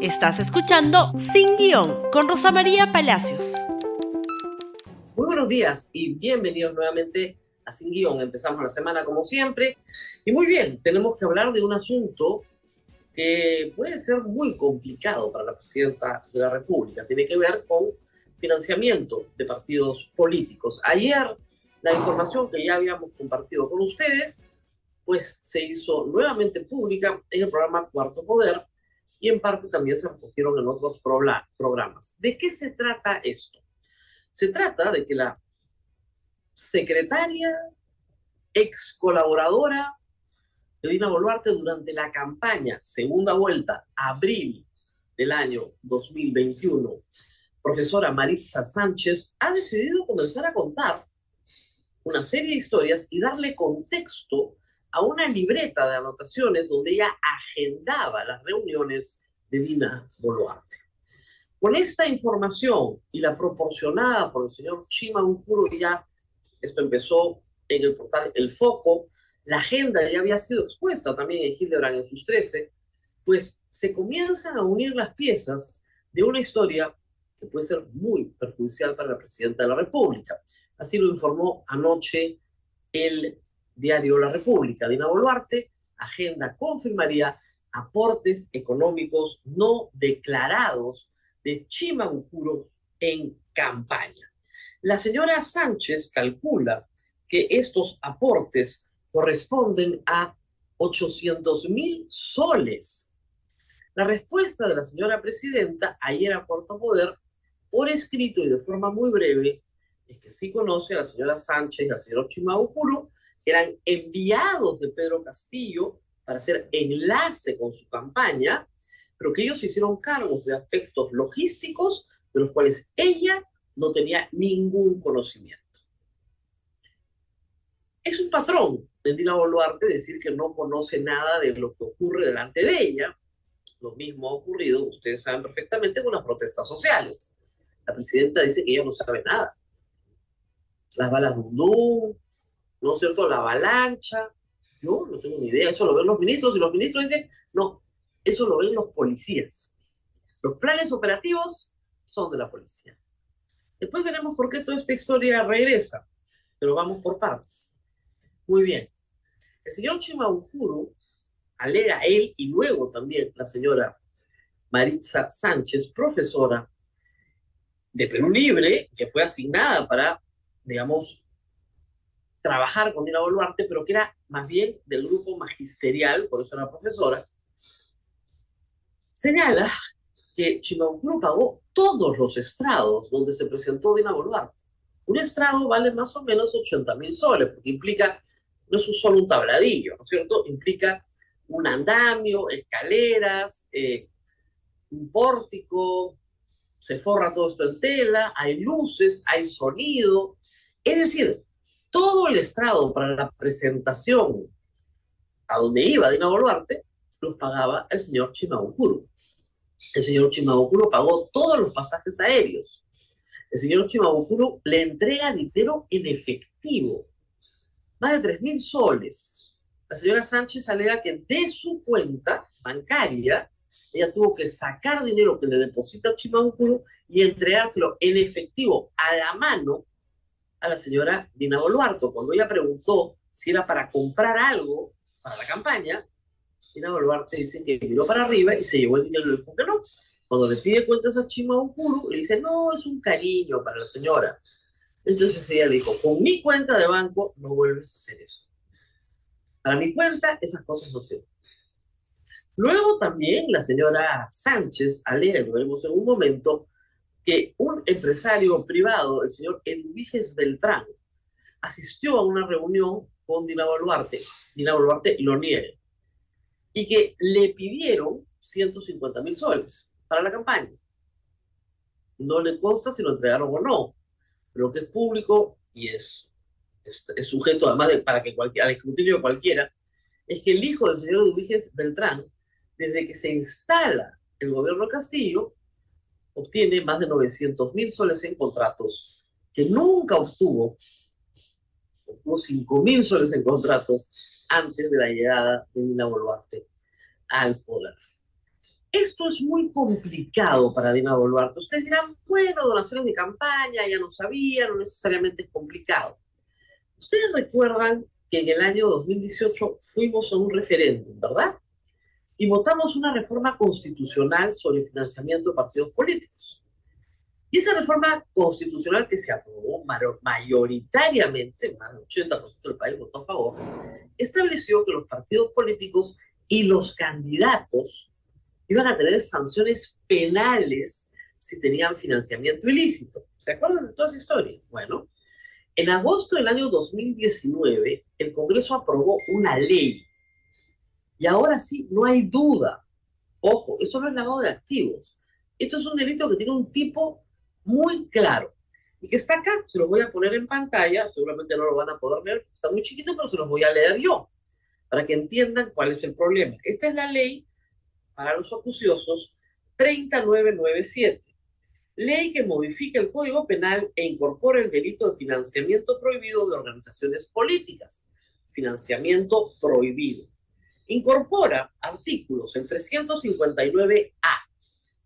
Estás escuchando Sin Guión con Rosa María Palacios. Muy buenos días y bienvenidos nuevamente a Sin Guión. Empezamos la semana como siempre. Y muy bien, tenemos que hablar de un asunto que puede ser muy complicado para la presidenta de la República. Tiene que ver con financiamiento de partidos políticos. Ayer, la información que ya habíamos compartido con ustedes, pues se hizo nuevamente pública en el programa Cuarto Poder y en parte también se recogieron en otros programas. ¿De qué se trata esto? Se trata de que la secretaria, ex colaboradora de Dina Boluarte durante la campaña, segunda vuelta, abril del año 2021, profesora Maritza Sánchez, ha decidido comenzar a contar una serie de historias y darle contexto a una libreta de anotaciones donde ella agendaba las reuniones de Dina Boluarte. Con esta información y la proporcionada por el señor Chima Uncuro, ya esto empezó en el portal El Foco, la agenda ya había sido expuesta también en Hildebrand en sus 13, pues se comienzan a unir las piezas de una historia que puede ser muy perjudicial para la presidenta de la República. Así lo informó anoche el diario La República. Dina Boluarte, agenda confirmaría aportes económicos no declarados de Chimabucuro en campaña. La señora Sánchez calcula que estos aportes corresponden a 800 mil soles. La respuesta de la señora presidenta ayer a Puerto Poder, por escrito y de forma muy breve, es que sí conoce a la señora Sánchez y al señor Chimabucuro, eran enviados de Pedro Castillo para hacer enlace con su campaña, pero que ellos se hicieron cargos de aspectos logísticos de los cuales ella no tenía ningún conocimiento. Es un patrón de Dina Boluarte decir que no conoce nada de lo que ocurre delante de ella. Lo mismo ha ocurrido, ustedes saben perfectamente, con las protestas sociales. La presidenta dice que ella no sabe nada. Las balas de ¿no es cierto? La avalancha. Yo no tengo ni idea, eso lo ven los ministros y los ministros dicen, no, eso lo ven los policías. Los planes operativos son de la policía. Después veremos por qué toda esta historia regresa, pero vamos por partes. Muy bien. El señor Chimaukuru alega él y luego también la señora Maritza Sánchez, profesora de Perú Libre, que fue asignada para, digamos, trabajar con Dina Boluarte, pero que era más bien del grupo magisterial, por eso era profesora, señala que Chimabucuro pagó todos los estrados donde se presentó Dina Boluarte. Un estrado vale más o menos 80 mil soles, porque implica, no es solo un tabladillo, ¿no es cierto? Implica un andamio, escaleras, eh, un pórtico, se forra todo esto en tela, hay luces, hay sonido. Es decir, todo el estrado para la presentación a donde iba Dina Boluarte, los pagaba el señor Chimabukuro. El señor Chimabukuro pagó todos los pasajes aéreos. El señor Chimabukuro le entrega dinero en efectivo, más de 3 mil soles. La señora Sánchez alega que de su cuenta bancaria, ella tuvo que sacar dinero que le deposita Chimabukuro y entregárselo en efectivo a la mano a la señora Dina Boluarte. Cuando ella preguntó si era para comprar algo para la campaña, Dina Boluarte dice que miró para arriba y se llevó el dinero dijo que no. Cuando le pide cuentas a Chima le dice, no, es un cariño para la señora. Entonces ella dijo, con mi cuenta de banco no vuelves a hacer eso. Para mi cuenta esas cosas no sirven. Luego también la señora Sánchez alega, lo veremos en un momento, que un empresario privado, el señor Edwiges Beltrán, asistió a una reunión con Dina Boluarte. Dina Boluarte lo niega. Y que le pidieron 150 mil soles para la campaña. No le consta si lo entregaron o no. Lo que es público y es, es, sujeto además de, para que cualquiera, al escrutinio cualquiera, es que el hijo del señor Edwiges Beltrán, desde que se instala el gobierno Castillo, obtiene más de 900 mil soles en contratos que nunca obtuvo, obtuvo 5 mil soles en contratos antes de la llegada de Nina Boluarte al poder. Esto es muy complicado para Dina Boluarte. Ustedes dirán, bueno, donaciones de campaña, ya no sabía, no necesariamente es complicado. Ustedes recuerdan que en el año 2018 fuimos a un referéndum, ¿verdad? Y votamos una reforma constitucional sobre financiamiento de partidos políticos. Y esa reforma constitucional que se aprobó mayoritariamente, más del 80% del país votó a favor, estableció que los partidos políticos y los candidatos iban a tener sanciones penales si tenían financiamiento ilícito. ¿Se acuerdan de toda esa historia? Bueno, en agosto del año 2019, el Congreso aprobó una ley. Y ahora sí, no hay duda. Ojo, esto no es lavado de activos. Esto es un delito que tiene un tipo muy claro y que está acá. Se los voy a poner en pantalla. Seguramente no lo van a poder leer. Está muy chiquito, pero se los voy a leer yo para que entiendan cuál es el problema. Esta es la ley para los acuciosos 3997, ley que modifica el Código Penal e incorpora el delito de financiamiento prohibido de organizaciones políticas. Financiamiento prohibido. Incorpora artículos en 359A.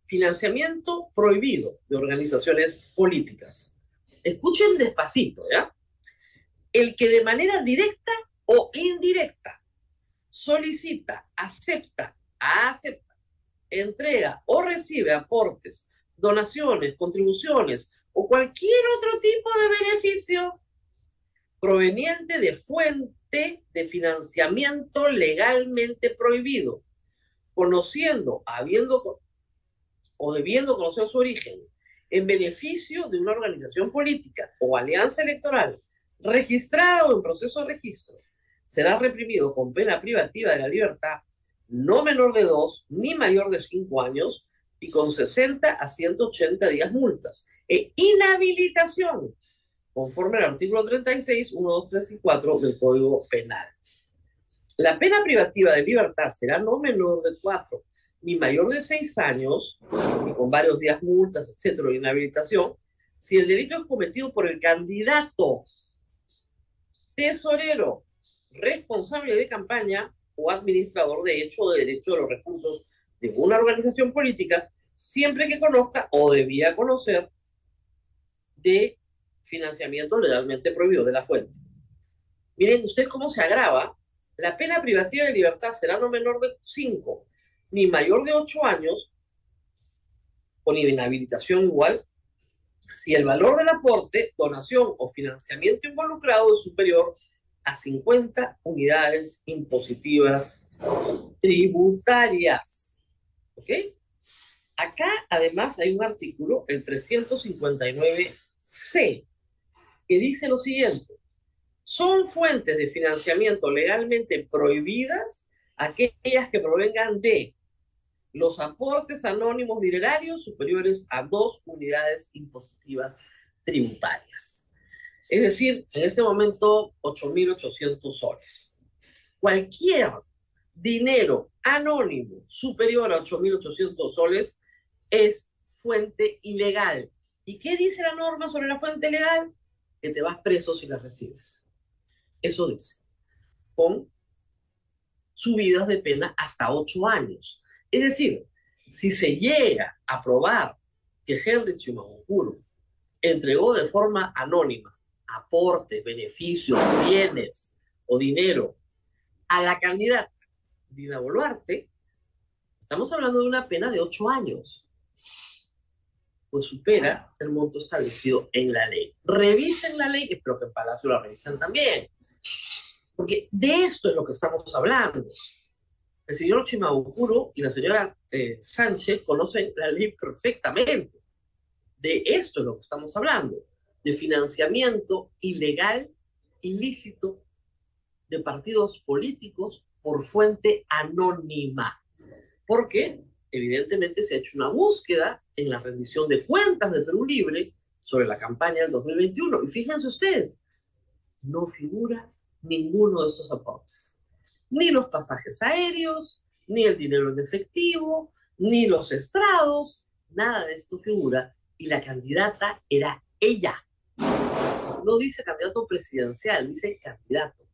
Financiamiento prohibido de organizaciones políticas. Escuchen despacito, ¿ya? El que de manera directa o indirecta solicita, acepta acepta, entrega o recibe aportes, donaciones, contribuciones o cualquier otro tipo de beneficio proveniente de fuente de financiamiento legalmente prohibido, conociendo, habiendo o debiendo conocer su origen, en beneficio de una organización política o alianza electoral registrada o en proceso de registro, será reprimido con pena privativa de la libertad no menor de dos ni mayor de cinco años y con 60 a 180 días multas e inhabilitación conforme al artículo 36, 1, 2, 3 y 4 del Código Penal. La pena privativa de libertad será no menor de cuatro ni mayor de seis años y con varios días multas, etcétera, de inhabilitación, si el delito es cometido por el candidato, tesorero, responsable de campaña o administrador de hecho o de derecho de los recursos de una organización política, siempre que conozca o debía conocer de financiamiento legalmente prohibido de la fuente. Miren ustedes cómo se agrava. La pena privativa de libertad será no menor de 5 ni mayor de 8 años, con inhabilitación igual, si el valor del aporte, donación o financiamiento involucrado es superior a 50 unidades impositivas tributarias. ¿Ok? Acá además hay un artículo, el 359C, dice lo siguiente. Son fuentes de financiamiento legalmente prohibidas aquellas que provengan de los aportes anónimos dinerarios superiores a dos unidades impositivas tributarias. Es decir, en este momento 8.800 soles. Cualquier dinero anónimo superior a 8.800 soles es fuente ilegal. ¿Y qué dice la norma sobre la fuente legal? Que te vas preso si la recibes. Eso dice. Con subidas de pena hasta 8 años. Es decir, si se llega a probar que Henry Chimamukuru entregó de forma anónima aportes, beneficios, bienes o dinero a la candidata Dina Boluarte, estamos hablando de una pena de ocho años, pues supera el monto establecido en la ley. Revisen la ley, espero que en Palacio la revisen también, porque de esto es lo que estamos hablando. El señor Chimabucuro y la señora eh, Sánchez conocen la ley perfectamente. De esto es lo que estamos hablando de financiamiento ilegal, ilícito de partidos políticos por fuente anónima. Porque evidentemente se ha hecho una búsqueda en la rendición de cuentas de Perú Libre sobre la campaña del 2021. Y fíjense ustedes, no figura ninguno de estos aportes. Ni los pasajes aéreos, ni el dinero en efectivo, ni los estrados, nada de esto figura. Y la candidata era ella no dice candidato presidencial, dice candidato.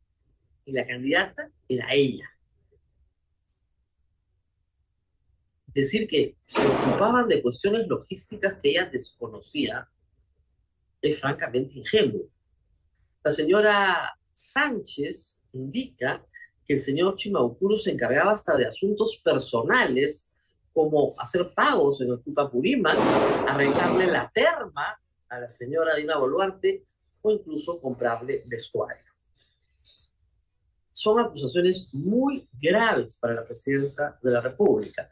Y la candidata era ella. Decir que se ocupaban de cuestiones logísticas que ella desconocía es francamente ingenuo. La señora Sánchez indica que el señor Chimaukuro se encargaba hasta de asuntos personales, como hacer pagos en el Purima, arreglarle la terma a la señora Dina Boluarte o incluso comprarle vestuario. Son acusaciones muy graves para la presidencia de la República.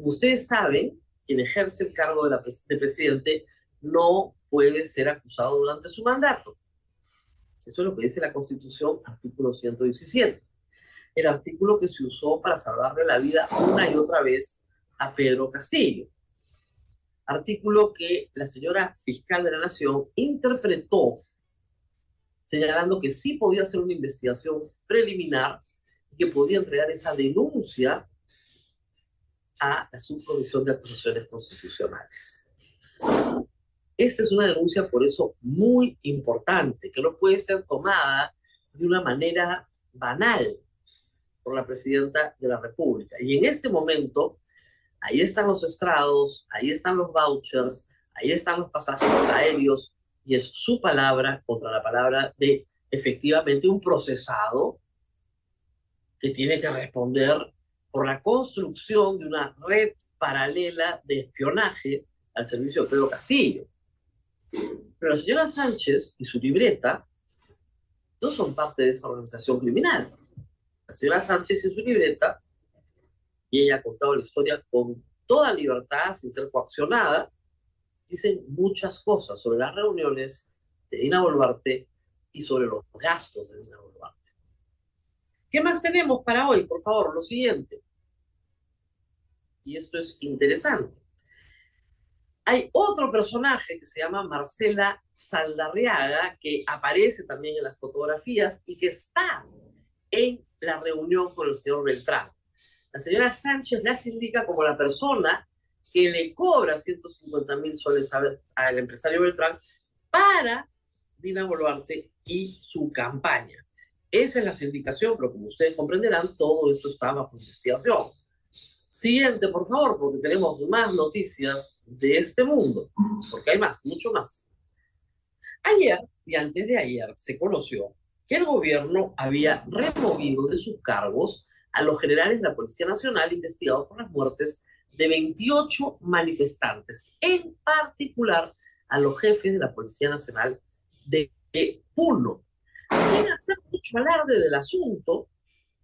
Como ustedes saben, quien ejerce el cargo de, presidente no puede ser acusado durante su mandato. Eso es lo que dice la Constitución, artículo 117. El artículo que se usó para salvarle la vida una y otra vez a Pedro Castillo. Artículo que la señora fiscal de la Nación interpretó señalando que sí podía hacer una investigación preliminar y que podía entregar esa denuncia a la Subcomisión de Acusaciones Constitucionales. Esta es una denuncia, por eso, muy importante, que no puede ser tomada de una manera banal por la presidenta de la República. Y en este momento, ahí están los estrados, ahí están los vouchers, ahí están los pasajes aéreos, y es su palabra contra la palabra de efectivamente un procesado que tiene que responder por la construcción de una red paralela de espionaje al servicio de Pedro Castillo. Pero la señora Sánchez y su libreta no son parte de esa organización criminal. La señora Sánchez y su libreta, y ella ha contado la historia con toda libertad, sin ser coaccionada, dicen muchas cosas sobre las reuniones de Dina Boluarte y sobre los gastos de Dina Boluarte. ¿Qué más tenemos para hoy? Por favor, lo siguiente. Y esto es interesante. Hay otro personaje que se llama Marcela Saldarriaga, que aparece también en las fotografías y que está en la reunión con el señor Beltrán. La señora Sánchez las indica como la persona que le cobra 150 mil soles al empresario Beltrán para Dina Boluarte y su campaña. Esa es la sindicación, pero como ustedes comprenderán, todo esto está bajo investigación. Siguiente, por favor, porque tenemos más noticias de este mundo, porque hay más, mucho más. Ayer y antes de ayer se conoció que el gobierno había removido de sus cargos a los generales de la Policía Nacional investigados por las muertes de 28 manifestantes, en particular a los jefes de la Policía Nacional de Puno. Sin hacer mucho alarde del asunto,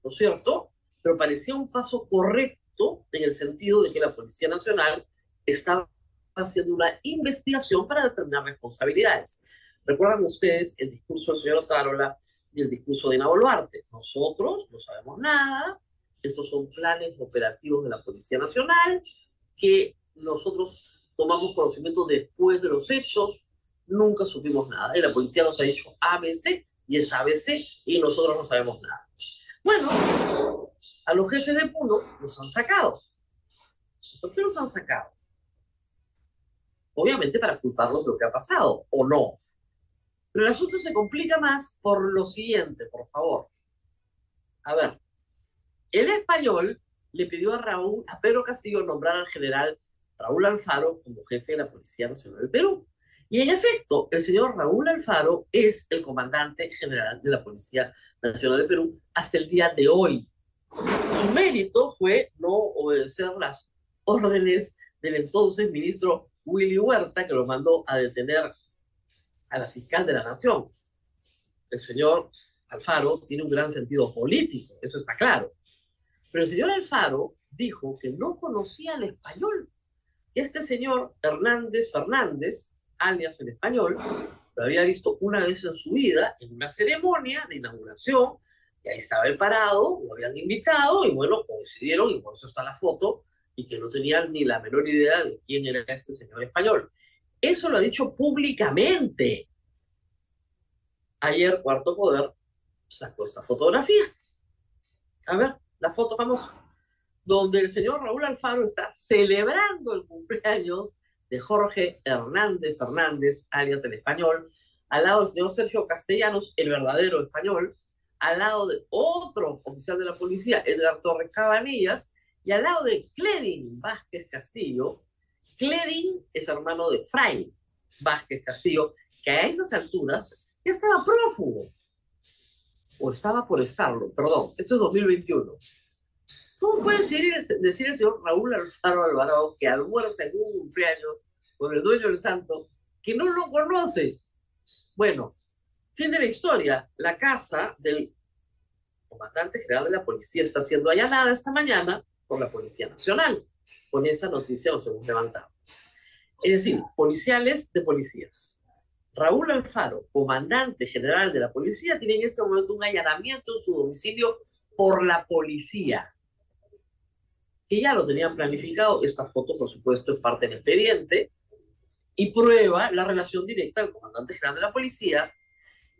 ¿no es cierto? Pero parecía un paso correcto en el sentido de que la Policía Nacional estaba haciendo una investigación para determinar responsabilidades. Recuerdan ustedes el discurso del señor Otárola y el discurso de Ina Boluarte. Nosotros no sabemos nada, estos son planes operativos de la Policía Nacional que nosotros tomamos conocimiento después de los hechos, nunca supimos nada. Y la policía nos ha dicho ABC y es ABC y nosotros no sabemos nada. Bueno, a los jefes de Puno los han sacado. ¿Por qué los han sacado? Obviamente para culparlos de lo que ha pasado, o no. Pero el asunto se complica más por lo siguiente, por favor. A ver, el español le pidió a Raúl, a Pedro Castillo, nombrar al general Raúl Alfaro como jefe de la Policía Nacional del Perú. Y en efecto, el señor Raúl Alfaro es el comandante general de la Policía Nacional del Perú hasta el día de hoy. Su mérito fue no obedecer las órdenes del entonces ministro Willy Huerta, que lo mandó a detener a la fiscal de la nación. El señor Alfaro tiene un gran sentido político, eso está claro. Pero el señor Alfaro dijo que no conocía el español. Este señor Hernández Fernández, alias el español, lo había visto una vez en su vida en una ceremonia de inauguración y ahí estaba el parado, lo habían invitado y bueno, coincidieron y por eso está la foto y que no tenían ni la menor idea de quién era este señor español. Eso lo ha dicho públicamente. Ayer Cuarto Poder sacó esta fotografía. A ver, la foto famosa, donde el señor Raúl Alfaro está celebrando el cumpleaños de Jorge Hernández Fernández, alias el español, al lado del señor Sergio Castellanos, el verdadero español, al lado de otro oficial de la policía, Edgar Torres Cabanillas, Y al lado de Cledin Vázquez Castillo, Cledin es hermano de Fray Vázquez Castillo, que a esas alturas ya estaba prófugo. O estaba por estarlo, perdón, esto es 2021. ¿Cómo puede decir, decir el señor Raúl Alfaro Alvarado que almuerza en un cumpleaños con el dueño del santo que no lo conoce? Bueno, fin de la historia. La casa del comandante general de la policía está siendo allanada esta mañana por la Policía Nacional. Con esa noticia nos hemos levantado. Es decir, policiales de policías. Raúl Alfaro, comandante general de la policía, tiene en este momento un allanamiento en su domicilio por la policía, que ya lo tenían planificado. Esta foto, por supuesto, es parte del expediente y prueba la relación directa del comandante general de la policía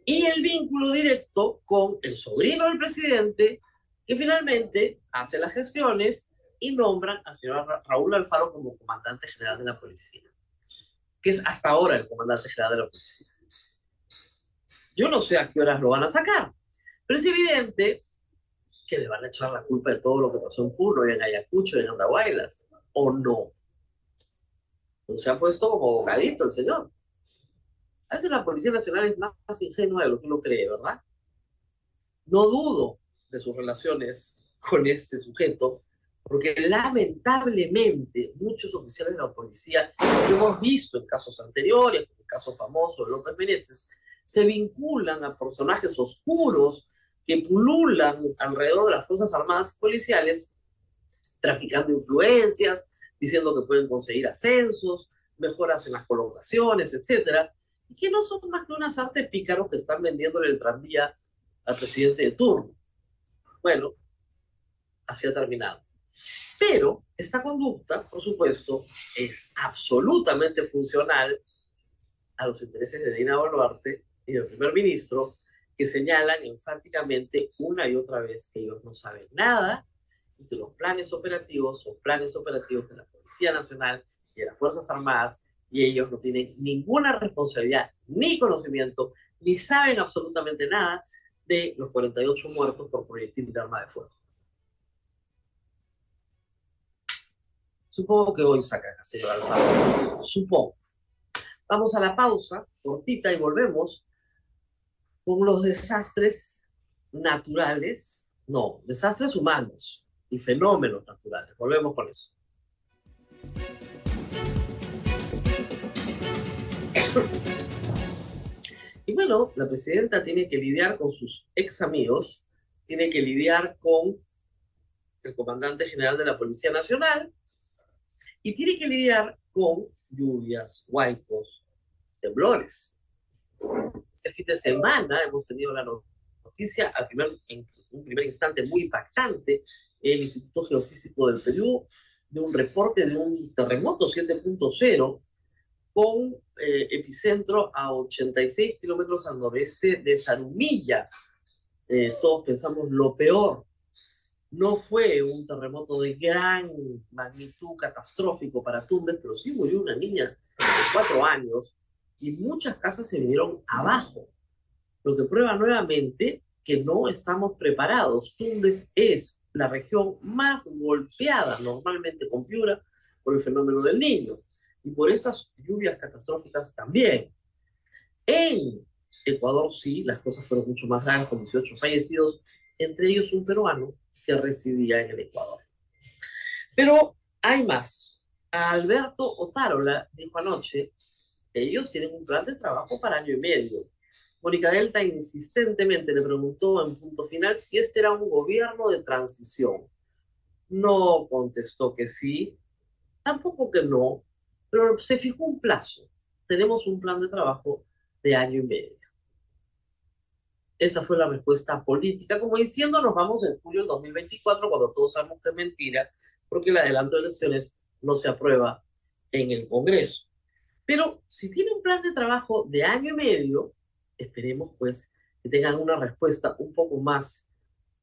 y el vínculo directo con el sobrino del presidente, que finalmente hace las gestiones y nombran al señor Raúl Alfaro como comandante general de la policía, que es hasta ahora el comandante general de la policía. Yo no sé a qué horas lo van a sacar, pero es evidente que le van a echar la culpa de todo lo que pasó en Puno y en Ayacucho y en Andahuaylas, o no. No se ha puesto como bogadito el señor. A veces la Policía Nacional es más ingenua de lo que uno cree, ¿verdad? No dudo de sus relaciones con este sujeto, porque lamentablemente muchos oficiales de la policía, que hemos visto en casos anteriores, como el caso famoso de López Meneses, se vinculan a personajes oscuros que pululan alrededor de las Fuerzas Armadas policiales, traficando influencias, diciendo que pueden conseguir ascensos, mejoras en las colocaciones, etcétera, y que no son más que unas artes pícaros que están vendiéndole el tranvía al presidente de turno. Bueno, así ha terminado. Pero esta conducta, por supuesto, es absolutamente funcional a los intereses de Dina Boluarte y del primer ministro, que señalan enfáticamente una y otra vez que ellos no saben nada y que los planes operativos son planes operativos de la Policía Nacional y de las Fuerzas Armadas y ellos no tienen ninguna responsabilidad ni conocimiento ni saben absolutamente nada de los 48 muertos por proyectil de arma de fuego. Supongo que hoy sacan a señor Alfaro. Supongo. Vamos a la pausa cortita y volvemos con los desastres naturales, no, desastres humanos y fenómenos naturales. Volvemos con eso. Y bueno, la presidenta tiene que lidiar con sus ex amigos, tiene que lidiar con el comandante general de la Policía Nacional y tiene que lidiar con lluvias, huaicos, temblores. Este fin de semana hemos tenido la noticia, al primer, en un primer instante muy impactante, el Instituto Geofísico del Perú, de un reporte de un terremoto 7.0 con eh, epicentro a 86 kilómetros al noreste de Zarumilla. Eh, todos pensamos lo peor. No fue un terremoto de gran magnitud catastrófico para Tumbes, pero sí murió una niña de cuatro años y muchas casas se vinieron abajo, lo que prueba nuevamente que no estamos preparados. Tumbes es la región más golpeada normalmente con Piura por el fenómeno del niño y por estas lluvias catastróficas también. En Ecuador sí, las cosas fueron mucho más graves, con 18 fallecidos, entre ellos un peruano que residía en el Ecuador. Pero hay más. Alberto Otárola dijo anoche ellos tienen un plan de trabajo para año y medio. Mónica Delta insistentemente le preguntó en punto final si este era un gobierno de transición. No contestó que sí, tampoco que no, pero se fijó un plazo. Tenemos un plan de trabajo de año y medio. Esa fue la respuesta política, como diciendo nos vamos en julio del 2024 cuando todos sabemos que es mentira, porque el adelanto de elecciones no se aprueba en el Congreso. Pero si tiene un plan de trabajo de año y medio, esperemos pues que tengan una respuesta un poco más,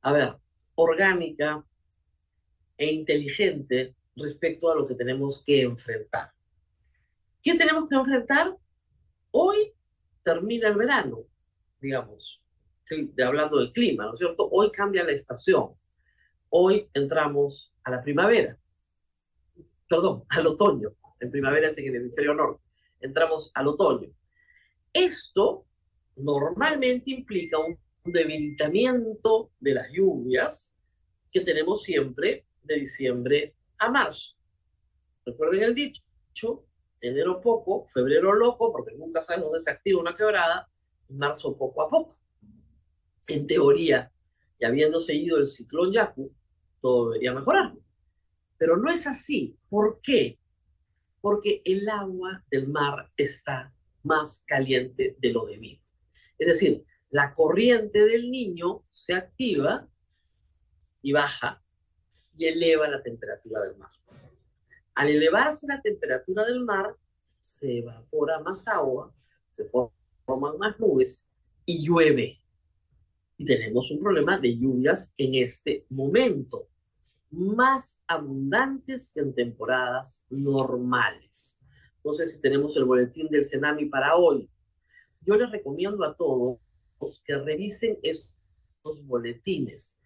a ver, orgánica e inteligente respecto a lo que tenemos que enfrentar. ¿Qué tenemos que enfrentar? Hoy termina el verano, digamos, hablando del clima, ¿no es cierto? Hoy cambia la estación. Hoy entramos a la primavera, perdón, al otoño. En primavera es en el hemisferio norte. Entramos al otoño. Esto normalmente implica un debilitamiento de las lluvias que tenemos siempre de diciembre a marzo. Recuerden el dicho, enero poco, febrero loco, porque nunca sabes dónde se activa una quebrada, marzo poco a poco. En teoría, y habiendo seguido el ciclón Yaku, todo debería mejorar. Pero no es así. ¿Por qué? Porque el agua del mar está más caliente de lo debido. Es decir, la corriente del niño se activa y baja y eleva la temperatura del mar. Al elevarse la temperatura del mar, se evapora más agua, se forman más nubes y llueve. Y tenemos un problema de lluvias en este momento, más abundantes que en temporadas normales. No sé si tenemos el boletín del Cenami para hoy. Yo les recomiendo a todos que revisen estos boletines.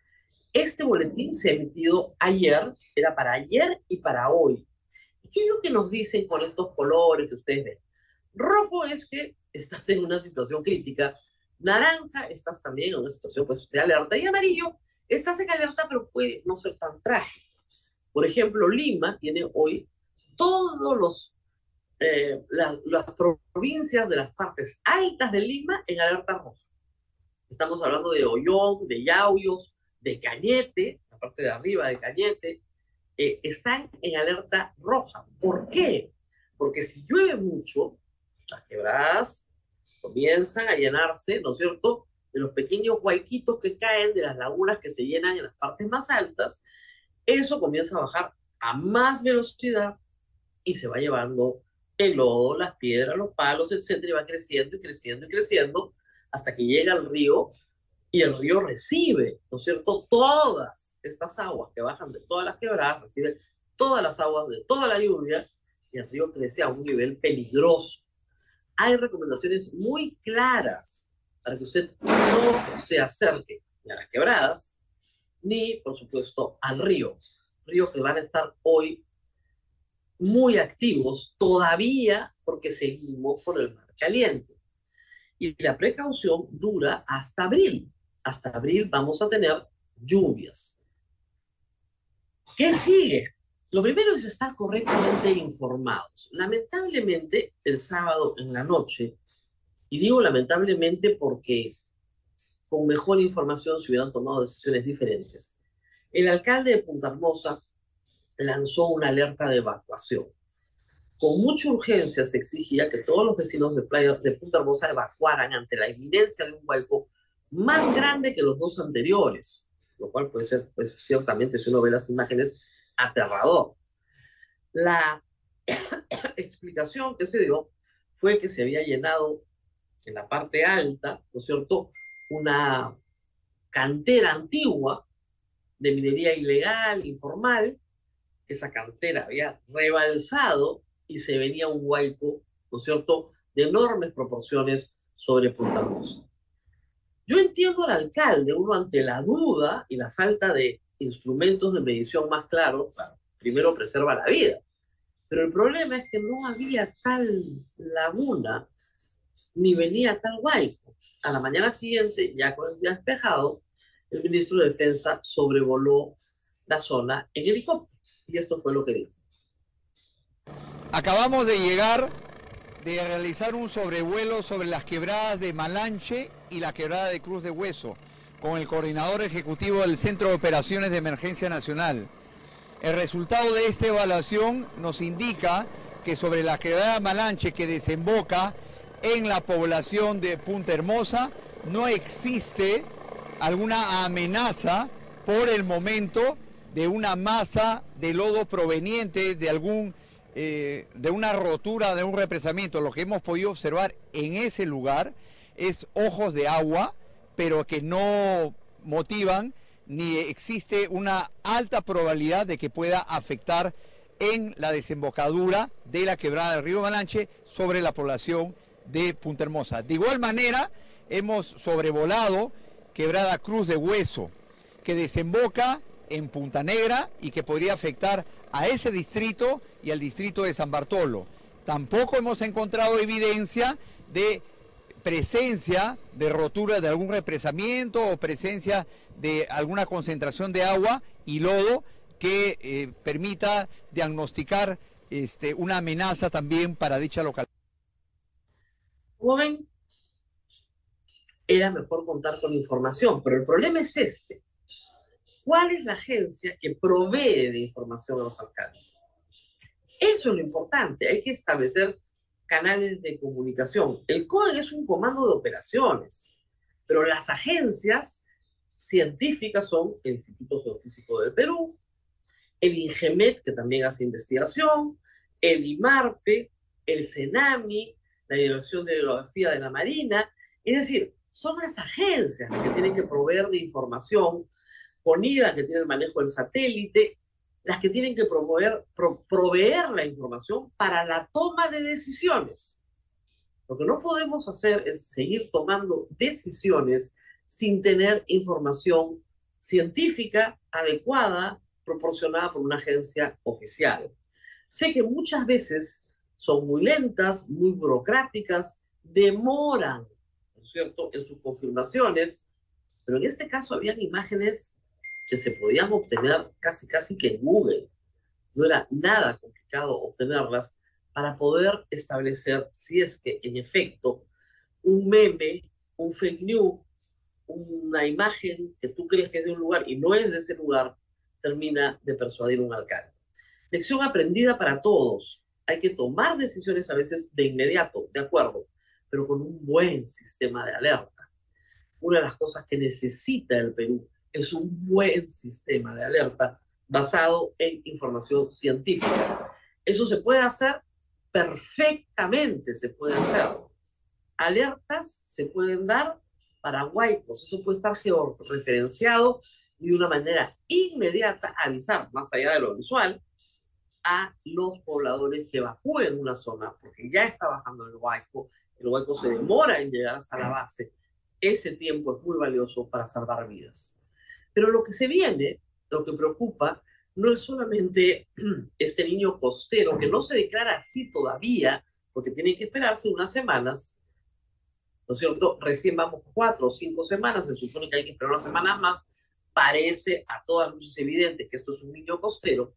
Este boletín se ha emitido ayer, era para ayer y para hoy. ¿Qué es lo que nos dicen con estos colores que ustedes ven? Rojo es que estás en una situación crítica. Naranja, estás también en una situación pues, de alerta. Y amarillo, estás en alerta, pero puede no ser tan trágico. Por ejemplo, Lima tiene hoy todos los eh, las provincias de las partes altas de Lima en alerta roja. Estamos hablando de Ollón, de Yauyos, de Cañete, la parte de arriba de Cañete, eh, están en alerta roja. ¿Por qué? Porque si llueve mucho, las quebradas comienzan a llenarse, ¿no es cierto?, de los pequeños huaiquitos que caen de las lagunas que se llenan en las partes más altas. Eso comienza a bajar a más velocidad y se va llevando el lodo, las piedras, los palos, etcétera, y va creciendo y creciendo y creciendo hasta que llega al río y el río recibe, ¿no es cierto?, todas estas aguas que bajan de todas las quebradas, recibe todas las aguas de toda la lluvia y el río crece a un nivel peligroso. Hay recomendaciones muy claras para que usted no se acerque ni a las quebradas, ni, por supuesto, al río. Ríos que van a estar hoy muy activos todavía porque seguimos con el mar caliente. Y la precaución dura hasta abril hasta abril vamos a tener lluvias. ¿Qué sigue? Lo primero es estar correctamente informados. Lamentablemente, el sábado en la noche, y digo lamentablemente porque con mejor información se hubieran tomado decisiones diferentes, el alcalde de Punta Hermosa lanzó una alerta de evacuación. Con mucha urgencia se exigía que todos los vecinos de, playa, de Punta Hermosa evacuaran ante la inminencia de un hueco más grande que los dos anteriores, lo cual puede ser, pues ciertamente, si uno ve las imágenes, aterrador. La explicación que se dio fue que se había llenado en la parte alta, ¿no es cierto?, una cantera antigua de minería ilegal, informal, esa cantera había rebalsado y se venía un huaico, ¿no es cierto?, de enormes proporciones sobre Punta Hermosa. Yo entiendo al alcalde, uno ante la duda y la falta de instrumentos de medición más claros, primero preserva la vida. Pero el problema es que no había tal laguna ni venía tal huaico. A la mañana siguiente, ya con el día despejado, el ministro de Defensa sobrevoló la zona en helicóptero. Y esto fue lo que dijo. Acabamos de llegar de realizar un sobrevuelo sobre las quebradas de Malanche y la quebrada de Cruz de Hueso con el coordinador ejecutivo del Centro de Operaciones de Emergencia Nacional. El resultado de esta evaluación nos indica que sobre la quebrada Malanche que desemboca en la población de Punta Hermosa. No existe alguna amenaza por el momento de una masa de lodo proveniente de algún eh, de una rotura, de un represamiento, lo que hemos podido observar en ese lugar es ojos de agua, pero que no motivan ni existe una alta probabilidad de que pueda afectar en la desembocadura de la quebrada del río Malanche sobre la población de Punta Hermosa. De igual manera, hemos sobrevolado quebrada Cruz de Hueso, que desemboca en Punta Negra y que podría afectar a ese distrito y al distrito de San Bartolo. Tampoco hemos encontrado evidencia de presencia de rotura de algún represamiento o presencia de alguna concentración de agua y lodo que eh, permita diagnosticar este, una amenaza también para dicha localidad. Joven, era mejor contar con información, pero el problema es este. ¿Cuál es la agencia que provee de información a los alcaldes? Eso es lo importante. Hay que establecer canales de comunicación. El CODE es un comando de operaciones, pero las agencias científicas son el Instituto Geofísico del Perú, el INGEMET, que también hace investigación, el IMARPE, el CENAMI, la Dirección de Hidrografía de la Marina. Es decir, son las agencias las que tienen que proveer de información, PONIDA, que tiene el manejo del satélite, las que tienen que proveer, proveer la información para la toma de decisiones. Lo que no podemos hacer es seguir tomando decisiones sin tener información científica adecuada proporcionada por una agencia oficial. Sé que muchas veces son muy lentas, muy burocráticas, demoran, ¿no es cierto?, en sus confirmaciones, pero en este caso habían imágenes que se podían obtener casi, casi que en Google. No era nada complicado obtenerlas para poder establecer si es que en efecto un meme, un fake news, una imagen que tú crees que es de un lugar y no es de ese lugar, termina de persuadir un alcalde. Lección aprendida para todos. Hay que tomar decisiones a veces de inmediato, de acuerdo, pero con un buen sistema de alerta. Una de las cosas que necesita el Perú es un buen sistema de alerta basado en información científica. Eso se puede hacer perfectamente, se puede hacer. Alertas se pueden dar para huaicos, eso puede estar georreferenciado y de una manera inmediata avisar, más allá de lo visual, a los pobladores que evacúen una zona, porque ya está bajando el huaico, el huaico se demora en llegar hasta la base, ese tiempo es muy valioso para salvar vidas. Pero lo que se viene, lo que preocupa, no es solamente este niño costero, que no se declara así todavía, porque tiene que esperarse unas semanas, ¿no es cierto? Recién vamos cuatro o cinco semanas, se supone que hay que esperar unas semanas más parece a todas luces evidente que esto es un niño costero,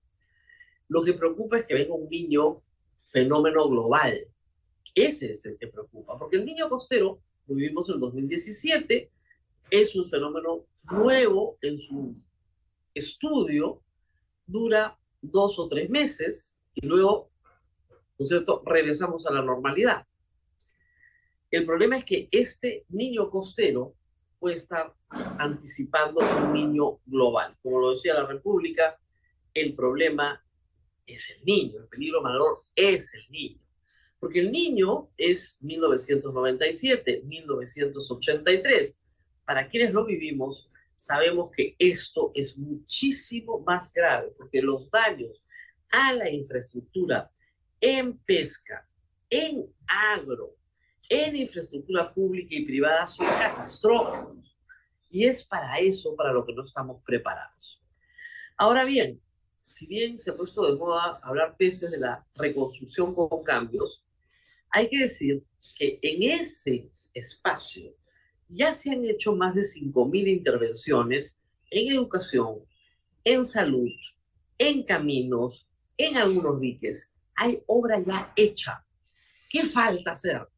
lo que preocupa es que venga un niño fenómeno global. Ese es el que preocupa, porque el niño costero, lo vivimos en 2017, es un fenómeno nuevo en su estudio, dura dos o tres meses y luego, ¿no es cierto?, regresamos a la normalidad. El problema es que este niño costero puede estar anticipando un niño global. Como lo decía la República, el problema es el niño, el peligro mayor es el niño. Porque el niño es 1997, 1983. Para quienes lo vivimos, sabemos que esto es muchísimo más grave, porque los daños a la infraestructura en pesca, en agro, en infraestructura pública y privada son catastróficos. Y es para eso para lo que no estamos preparados. Ahora bien, si bien se ha puesto de moda hablar pestes de la reconstrucción con cambios, hay que decir que en ese espacio ya se han hecho más de 5.000 intervenciones en educación, en salud, en caminos, en algunos diques. Hay obra ya hecha. ¿Qué falta hacer?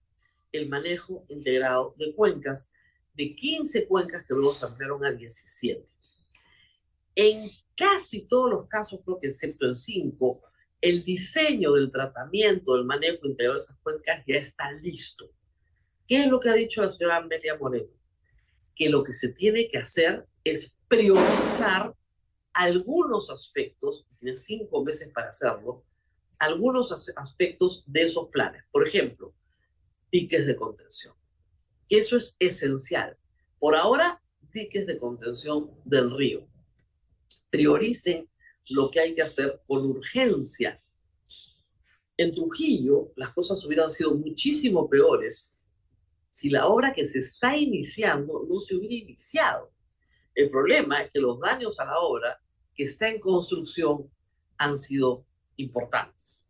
el manejo integrado de cuencas, de 15 cuencas que luego se ampliaron a 17. En casi todos los casos, creo que excepto en 5, el diseño del tratamiento, del manejo integrado de esas cuencas ya está listo. ¿Qué es lo que ha dicho la señora Amelia Moreno? Que lo que se tiene que hacer es priorizar algunos aspectos, tiene cinco meses para hacerlo, algunos aspectos de esos planes. Por ejemplo, diques de contención. Que eso es esencial. Por ahora, diques de contención del río. Prioricen lo que hay que hacer con urgencia. En Trujillo, las cosas hubieran sido muchísimo peores si la obra que se está iniciando no se hubiera iniciado. El problema es que los daños a la obra que está en construcción han sido importantes.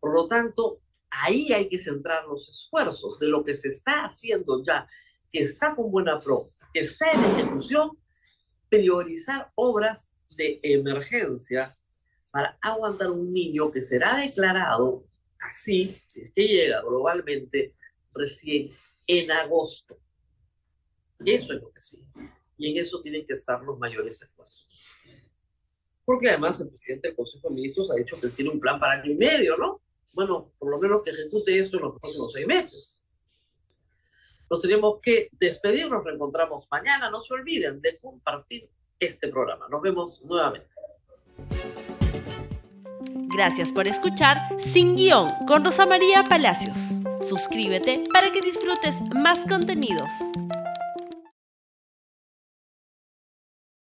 Por lo tanto, ahí hay que centrar los esfuerzos de lo que se está haciendo ya, que está con buena pro, que está en ejecución, priorizar obras de emergencia para aguantar un niño que será declarado así, si es que llega globalmente, recién en agosto. Eso es lo que sí. Y en eso tienen que estar los mayores esfuerzos. Porque además el presidente del Consejo de Ministros ha dicho que tiene un plan para año y medio, ¿no? Bueno, por lo menos que ejecute esto en los próximos seis meses. Nos tenemos que despedir, nos reencontramos mañana. No se olviden de compartir este programa. Nos vemos nuevamente. Gracias por escuchar Sin Guión con Rosa María Palacios. Suscríbete para que disfrutes más contenidos.